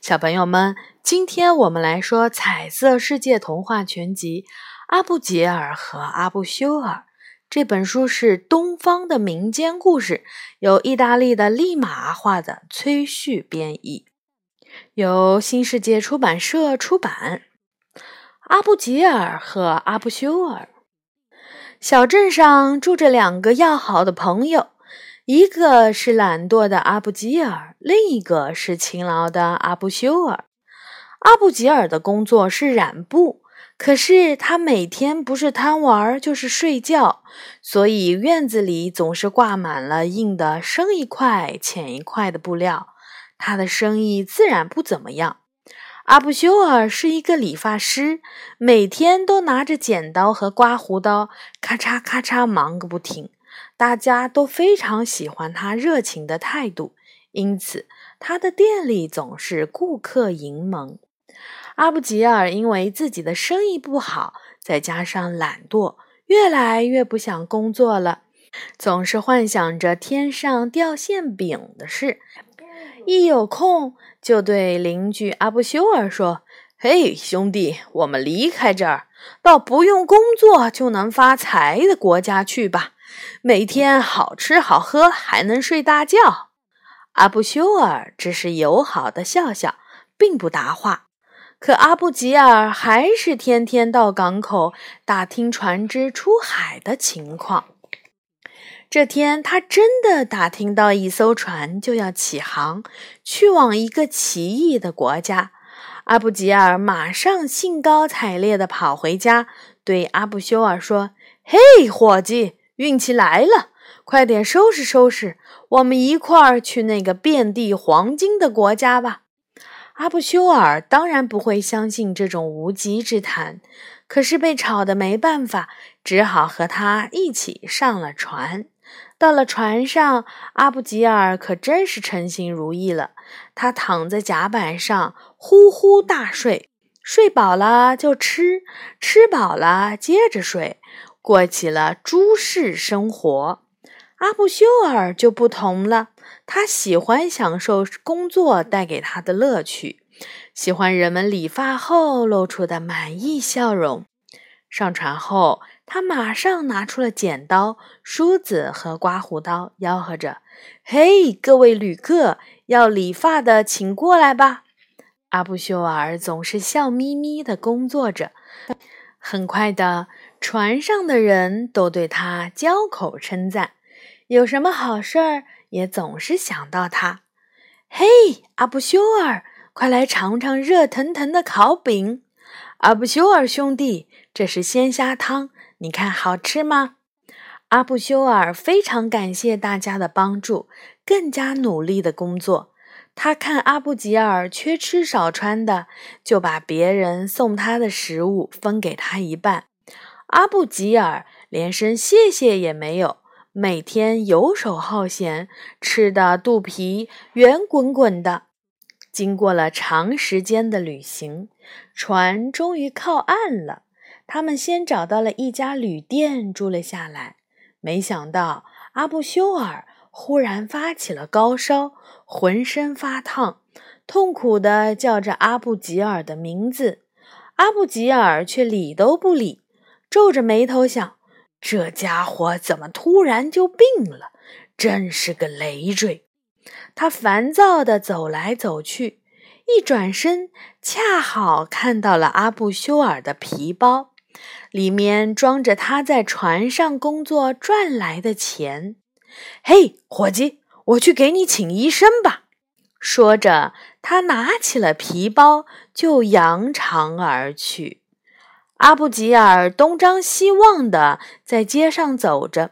小朋友们，今天我们来说《彩色世界童话全集》阿布杰尔和阿布修尔这本书是东方的民间故事，由意大利的利马画的，崔旭编译，由新世界出版社出版。阿布吉尔和阿布修尔，小镇上住着两个要好的朋友。一个是懒惰的阿布吉尔，另一个是勤劳的阿布修尔。阿布吉尔的工作是染布，可是他每天不是贪玩就是睡觉，所以院子里总是挂满了印的深一块浅一块的布料，他的生意自然不怎么样。阿布修尔是一个理发师，每天都拿着剪刀和刮胡刀，咔嚓咔嚓忙个不停。大家都非常喜欢他热情的态度，因此他的店里总是顾客盈门。阿布吉尔因为自己的生意不好，再加上懒惰，越来越不想工作了，总是幻想着天上掉馅饼的事。一有空，就对邻居阿布修尔说：“嘿，兄弟，我们离开这儿，到不用工作就能发财的国家去吧。”每天好吃好喝，还能睡大觉。阿布修尔只是友好的笑笑，并不答话。可阿布吉尔还是天天到港口打听船只出海的情况。这天，他真的打听到一艘船就要起航，去往一个奇异的国家。阿布吉尔马上兴高采烈地跑回家，对阿布修尔说：“嘿，伙计！”运气来了，快点收拾收拾，我们一块儿去那个遍地黄金的国家吧。阿布修尔当然不会相信这种无稽之谈，可是被吵得没办法，只好和他一起上了船。到了船上，阿布吉尔可真是称心如意了。他躺在甲板上呼呼大睡，睡饱了就吃，吃饱了接着睡。过起了诸事生活，阿布修尔就不同了。他喜欢享受工作带给他的乐趣，喜欢人们理发后露出的满意笑容。上船后，他马上拿出了剪刀、梳子和刮胡刀，吆喝着：“嘿，各位旅客，要理发的请过来吧！”阿布修尔总是笑眯眯地工作着。很快的。船上的人都对他交口称赞，有什么好事儿也总是想到他。嘿，阿布修尔，快来尝尝热腾腾的烤饼！阿布修尔兄弟，这是鲜虾汤，你看好吃吗？阿布修尔非常感谢大家的帮助，更加努力的工作。他看阿布吉尔缺吃少穿的，就把别人送他的食物分给他一半。阿布吉尔连声谢谢也没有，每天游手好闲，吃的肚皮圆滚滚的。经过了长时间的旅行，船终于靠岸了。他们先找到了一家旅店住了下来。没想到阿布修尔忽然发起了高烧，浑身发烫，痛苦地叫着阿布吉尔的名字。阿布吉尔却理都不理。皱着眉头想：这家伙怎么突然就病了？真是个累赘。他烦躁地走来走去，一转身，恰好看到了阿布修尔的皮包，里面装着他在船上工作赚来的钱。嘿，伙计，我去给你请医生吧。说着，他拿起了皮包，就扬长而去。阿布吉尔东张西望地在街上走着，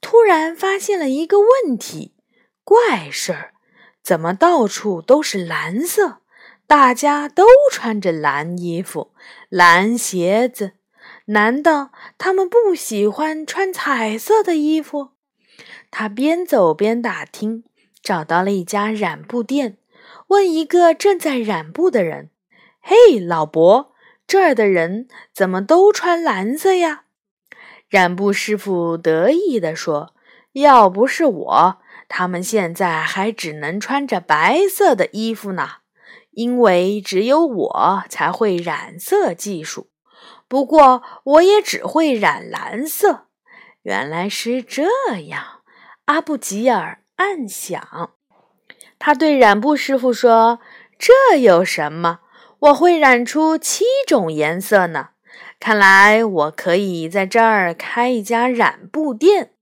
突然发现了一个问题：怪事儿，怎么到处都是蓝色？大家都穿着蓝衣服、蓝鞋子，难道他们不喜欢穿彩色的衣服？他边走边打听，找到了一家染布店，问一个正在染布的人：“嘿，老伯。”这儿的人怎么都穿蓝色呀？染布师傅得意地说：“要不是我，他们现在还只能穿着白色的衣服呢。因为只有我才会染色技术。不过，我也只会染蓝色。原来是这样，阿布吉尔暗想。他对染布师傅说：“这有什么？我会染出七种颜色呢。看来我可以在这儿开一家染布店。”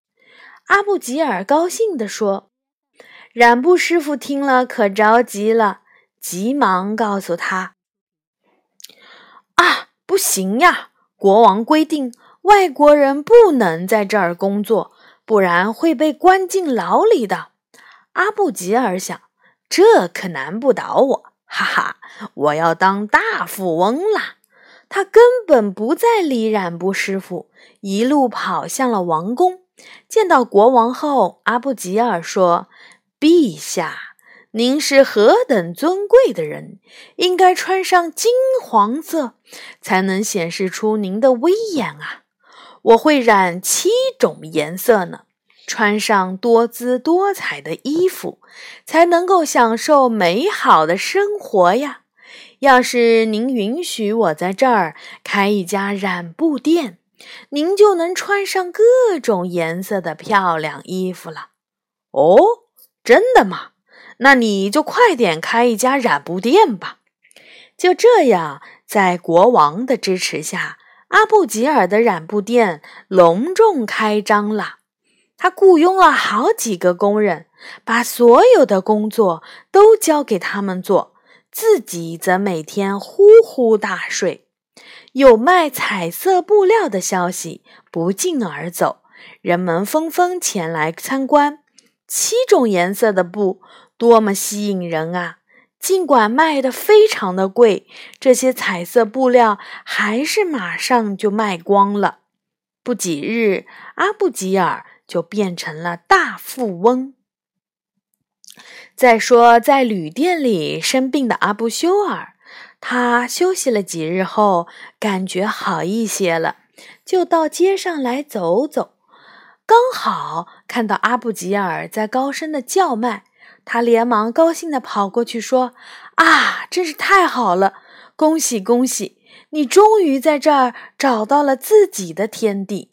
阿布吉尔高兴地说。染布师傅听了可着急了，急忙告诉他：“啊，不行呀！国王规定外国人不能在这儿工作，不然会被关进牢里的。”阿布吉尔想。这可难不倒我，哈哈！我要当大富翁啦！他根本不再理染布师傅，一路跑向了王宫。见到国王后，阿布吉尔说：“陛下，您是何等尊贵的人，应该穿上金黄色，才能显示出您的威严啊！我会染七种颜色呢。”穿上多姿多彩的衣服，才能够享受美好的生活呀！要是您允许我在这儿开一家染布店，您就能穿上各种颜色的漂亮衣服了。哦，真的吗？那你就快点开一家染布店吧。就这样，在国王的支持下，阿布吉尔的染布店隆重开张了。他雇佣了好几个工人，把所有的工作都交给他们做，自己则每天呼呼大睡。有卖彩色布料的消息不胫而走，人们纷纷前来参观。七种颜色的布多么吸引人啊！尽管卖的非常的贵，这些彩色布料还是马上就卖光了。不几日，阿布吉尔。就变成了大富翁。再说，在旅店里生病的阿布修尔，他休息了几日后，感觉好一些了，就到街上来走走。刚好看到阿布吉尔在高声的叫卖，他连忙高兴地跑过去说：“啊，真是太好了！恭喜恭喜，你终于在这儿找到了自己的天地。”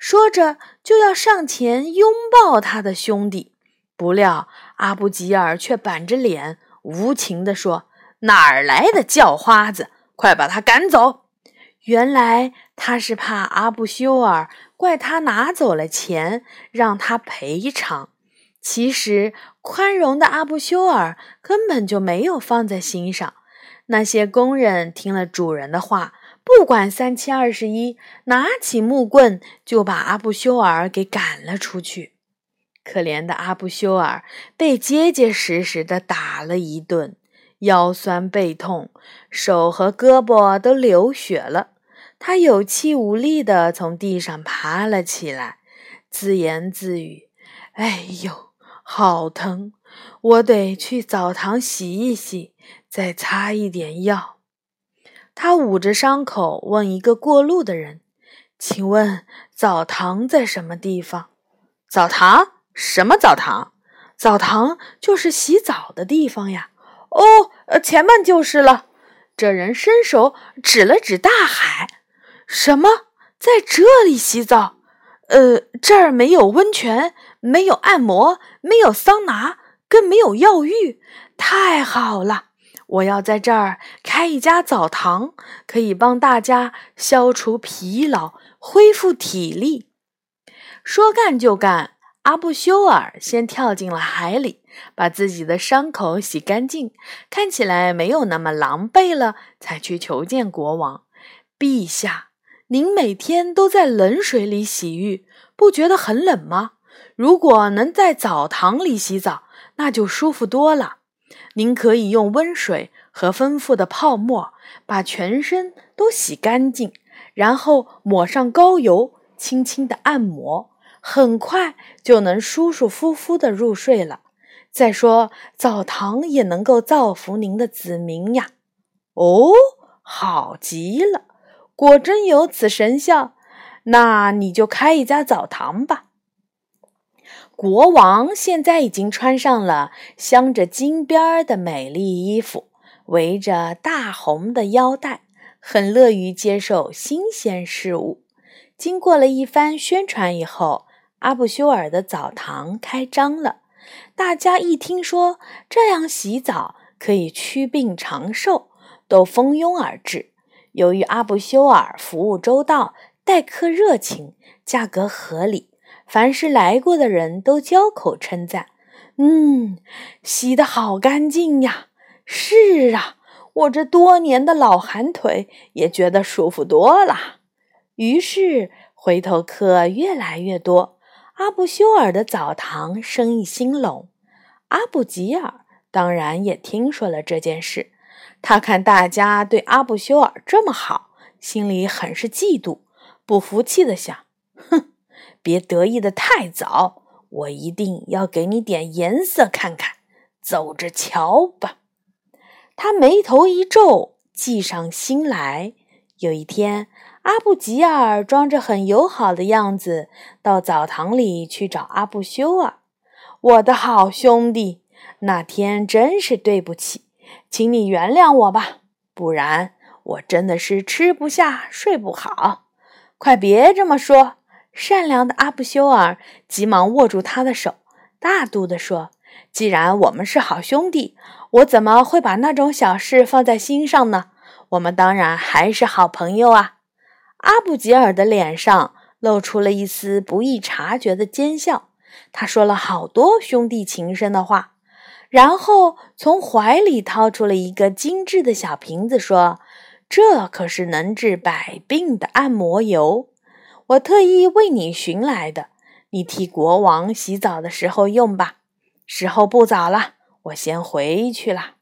说着，就要上前拥抱他的兄弟，不料阿布吉尔却板着脸，无情地说：“哪儿来的叫花子，快把他赶走！”原来他是怕阿布修尔怪他拿走了钱，让他赔偿。其实宽容的阿布修尔根本就没有放在心上。那些工人听了主人的话。不管三七二十一，拿起木棍就把阿布修尔给赶了出去。可怜的阿布修尔被结结实实的打了一顿，腰酸背痛，手和胳膊都流血了。他有气无力地从地上爬了起来，自言自语：“哎呦，好疼！我得去澡堂洗一洗，再擦一点药。”他捂着伤口，问一个过路的人：“请问澡堂在什么地方？”“澡堂？什么澡堂？”“澡堂就是洗澡的地方呀。”“哦，呃，前面就是了。”这人伸手指了指大海：“什么？在这里洗澡？呃，这儿没有温泉，没有按摩，没有桑拿，更没有药浴。太好了！”我要在这儿开一家澡堂，可以帮大家消除疲劳、恢复体力。说干就干，阿布修尔先跳进了海里，把自己的伤口洗干净，看起来没有那么狼狈了，才去求见国王。陛下，您每天都在冷水里洗浴，不觉得很冷吗？如果能在澡堂里洗澡，那就舒服多了。您可以用温水和丰富的泡沫把全身都洗干净，然后抹上膏油，轻轻的按摩，很快就能舒舒服服的入睡了。再说，澡堂也能够造福您的子民呀！哦，好极了，果真有此神效，那你就开一家澡堂吧。国王现在已经穿上了镶着金边的美丽衣服，围着大红的腰带，很乐于接受新鲜事物。经过了一番宣传以后，阿布修尔的澡堂开张了。大家一听说这样洗澡可以祛病长寿，都蜂拥而至。由于阿布修尔服务周到，待客热情，价格合理，凡是来过的人都交口称赞：“嗯，洗得好干净呀！”“是啊，我这多年的老寒腿也觉得舒服多了。”于是，回头客越来越多，阿布修尔的澡堂生意兴隆。阿布吉尔当然也听说了这件事，他看大家对阿布修尔这么好，心里很是嫉妒，不服气的想：“哼，别得意的太早，我一定要给你点颜色看看，走着瞧吧。”他眉头一皱，计上心来。有一天。阿布吉尔装着很友好的样子到澡堂里去找阿布修尔。我的好兄弟，那天真是对不起，请你原谅我吧，不然我真的是吃不下睡不好。快别这么说！善良的阿布修尔急忙握住他的手，大度地说：“既然我们是好兄弟，我怎么会把那种小事放在心上呢？我们当然还是好朋友啊。”阿布吉尔的脸上露出了一丝不易察觉的奸笑。他说了好多兄弟情深的话，然后从怀里掏出了一个精致的小瓶子，说：“这可是能治百病的按摩油，我特意为你寻来的。你替国王洗澡的时候用吧。时候不早了，我先回去了。”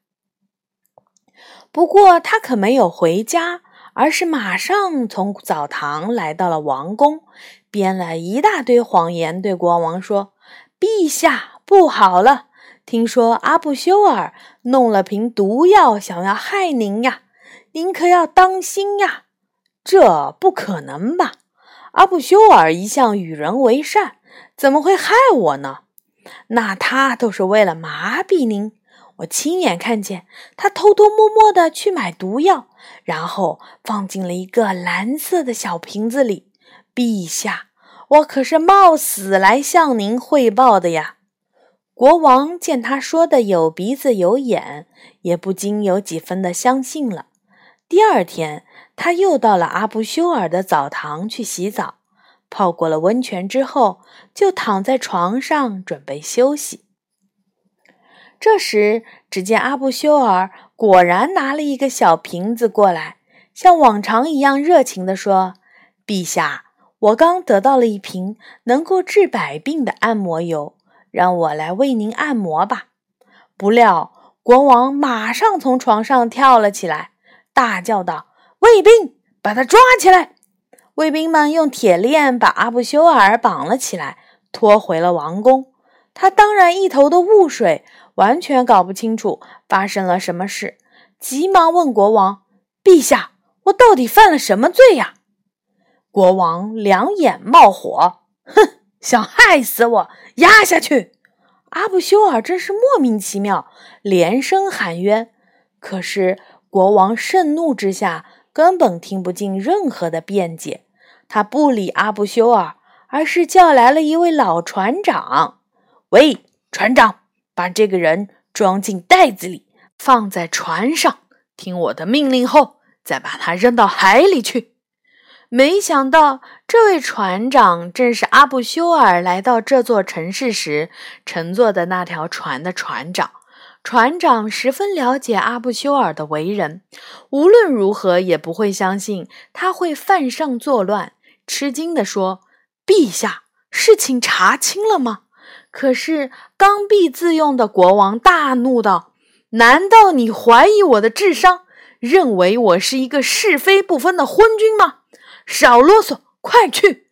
不过他可没有回家。而是马上从澡堂来到了王宫，编了一大堆谎言，对国王说：“陛下，不好了！听说阿布修尔弄了瓶毒药，想要害您呀，您可要当心呀！”这不可能吧？阿布修尔一向与人为善，怎么会害我呢？那他都是为了麻痹您。我亲眼看见他偷偷摸摸的去买毒药，然后放进了一个蓝色的小瓶子里。陛下，我可是冒死来向您汇报的呀！国王见他说的有鼻子有眼，也不禁有几分的相信了。第二天，他又到了阿布修尔的澡堂去洗澡，泡过了温泉之后，就躺在床上准备休息。这时，只见阿布修尔果然拿了一个小瓶子过来，像往常一样热情地说：“陛下，我刚得到了一瓶能够治百病的按摩油，让我来为您按摩吧。”不料，国王马上从床上跳了起来，大叫道：“卫兵，把他抓起来！”卫兵们用铁链把阿布修尔绑了起来，拖回了王宫。他当然一头的雾水。完全搞不清楚发生了什么事，急忙问国王：“陛下，我到底犯了什么罪呀？”国王两眼冒火，哼，想害死我，压下去！阿布修尔真是莫名其妙，连声喊冤。可是国王盛怒之下，根本听不进任何的辩解，他不理阿布修尔，而是叫来了一位老船长：“喂，船长！”把这个人装进袋子里，放在船上。听我的命令后，再把他扔到海里去。没想到，这位船长正是阿布修尔来到这座城市时乘坐的那条船的船长。船长十分了解阿布修尔的为人，无论如何也不会相信他会犯上作乱。吃惊地说：“陛下，事情查清了吗？”可是刚愎自用的国王大怒道：“难道你怀疑我的智商，认为我是一个是非不分的昏君吗？少啰嗦，快去！”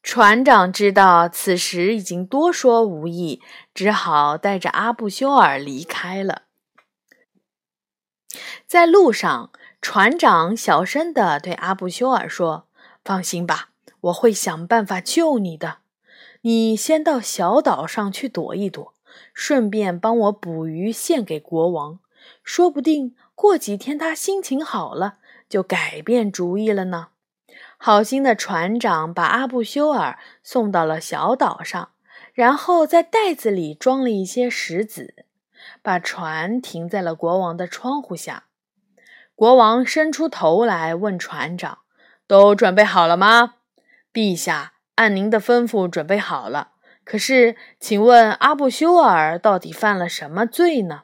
船长知道此时已经多说无益，只好带着阿布修尔离开了。在路上，船长小声地对阿布修尔说：“放心吧，我会想办法救你的。”你先到小岛上去躲一躲，顺便帮我捕鱼献给国王。说不定过几天他心情好了，就改变主意了呢。好心的船长把阿布修尔送到了小岛上，然后在袋子里装了一些石子，把船停在了国王的窗户下。国王伸出头来问船长：“都准备好了吗？”“陛下，按您的吩咐准备好了。”“可是，请问阿布修尔到底犯了什么罪呢？”“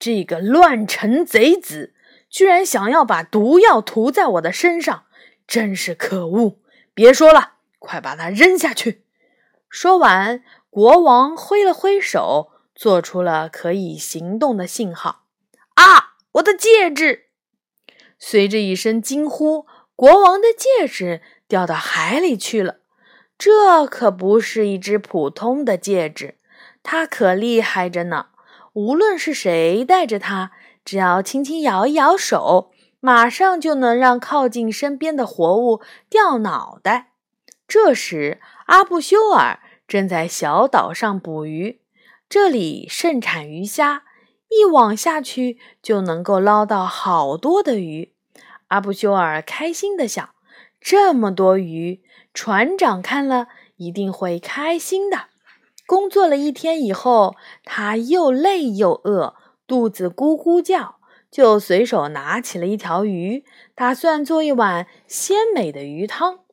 这个乱臣贼子，居然想要把毒药涂在我的身上！”真是可恶！别说了，快把它扔下去。说完，国王挥了挥手，做出了可以行动的信号。啊，我的戒指！随着一声惊呼，国王的戒指掉到海里去了。这可不是一只普通的戒指，它可厉害着呢。无论是谁戴着它，只要轻轻摇一摇手。马上就能让靠近身边的活物掉脑袋。这时，阿布修尔正在小岛上捕鱼，这里盛产鱼虾，一网下去就能够捞到好多的鱼。阿布修尔开心地想：这么多鱼，船长看了一定会开心的。工作了一天以后，他又累又饿，肚子咕咕叫。就随手拿起了一条鱼，打算做一碗鲜美的鱼汤。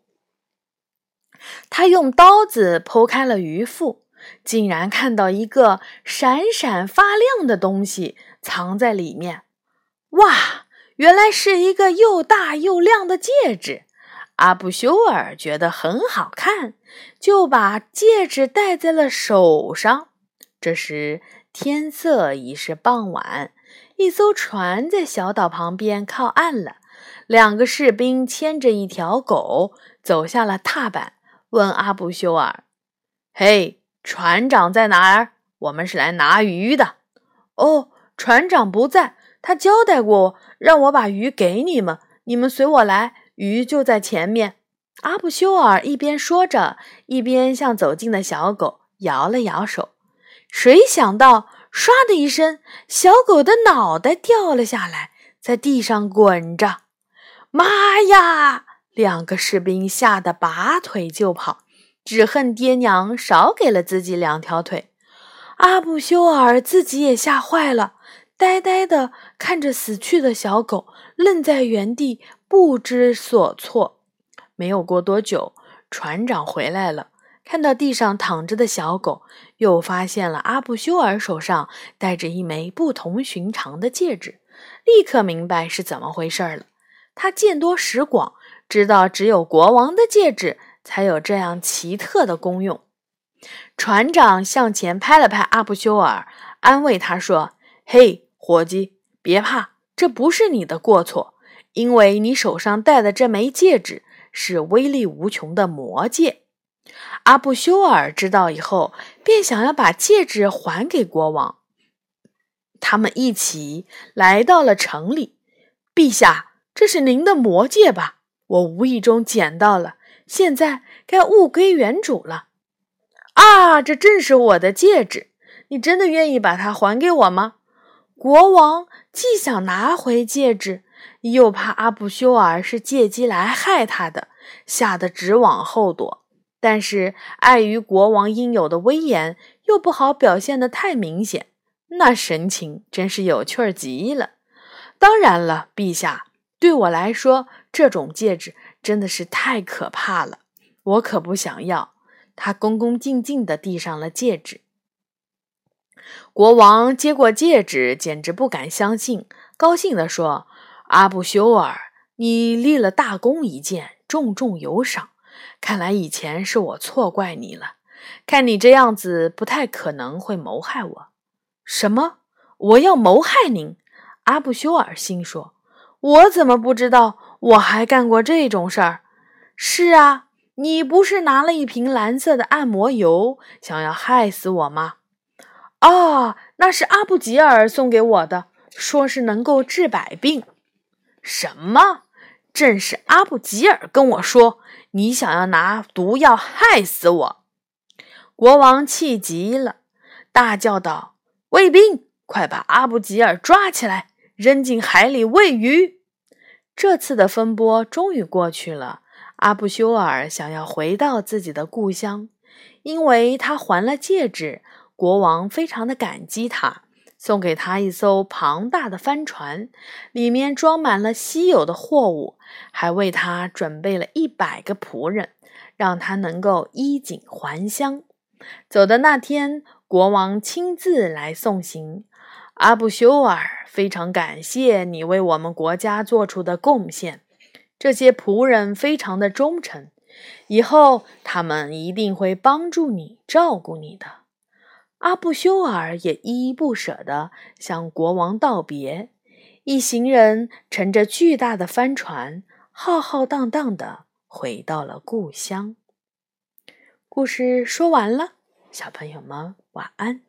他用刀子剖开了鱼腹，竟然看到一个闪闪发亮的东西藏在里面。哇，原来是一个又大又亮的戒指！阿布修尔觉得很好看，就把戒指戴在了手上。这时天色已是傍晚。一艘船在小岛旁边靠岸了，两个士兵牵着一条狗走下了踏板，问阿布修尔：“嘿，船长在哪儿？我们是来拿鱼的。”“哦，船长不在，他交代过我，让我把鱼给你们。你们随我来，鱼就在前面。”阿布修尔一边说着，一边向走近的小狗摇了摇手。谁想到？唰的一声，小狗的脑袋掉了下来，在地上滚着。妈呀！两个士兵吓得拔腿就跑，只恨爹娘少给了自己两条腿。阿布修尔自己也吓坏了，呆呆地看着死去的小狗，愣在原地不知所措。没有过多久，船长回来了。看到地上躺着的小狗，又发现了阿布修尔手上戴着一枚不同寻常的戒指，立刻明白是怎么回事了。他见多识广，知道只有国王的戒指才有这样奇特的功用。船长向前拍了拍阿布修尔，安慰他说：“嘿，伙计，别怕，这不是你的过错，因为你手上戴的这枚戒指是威力无穷的魔戒。”阿布修尔知道以后，便想要把戒指还给国王。他们一起来到了城里。陛下，这是您的魔戒吧？我无意中捡到了，现在该物归原主了。啊，这正是我的戒指！你真的愿意把它还给我吗？国王既想拿回戒指，又怕阿布修尔是借机来害他的，吓得直往后躲。但是碍于国王应有的威严，又不好表现得太明显，那神情真是有趣儿极了。当然了，陛下，对我来说，这种戒指真的是太可怕了，我可不想要。他恭恭敬敬地递上了戒指。国王接过戒指，简直不敢相信，高兴地说：“阿布修尔，你立了大功一件，重重有赏。”看来以前是我错怪你了。看你这样子，不太可能会谋害我。什么？我要谋害您？阿布修尔心说：“我怎么不知道我还干过这种事儿？”是啊，你不是拿了一瓶蓝色的按摩油，想要害死我吗？哦，那是阿布吉尔送给我的，说是能够治百病。什么？正是阿布吉尔跟我说。你想要拿毒药害死我？国王气极了，大叫道：“卫兵，快把阿布吉尔抓起来，扔进海里喂鱼。这次的风波终于过去了。阿布修尔想要回到自己的故乡，因为他还了戒指，国王非常的感激他，送给他一艘庞大的帆船，里面装满了稀有的货物，还为他准备了一百个仆人，让他能够衣锦还乡。走的那天，国王亲自来送行。阿布修尔，非常感谢你为我们国家做出的贡献。这些仆人非常的忠诚，以后他们一定会帮助你、照顾你的。阿布修尔也依依不舍地向国王道别。一行人乘着巨大的帆船，浩浩荡荡地回到了故乡。故事说完了，小朋友们晚安。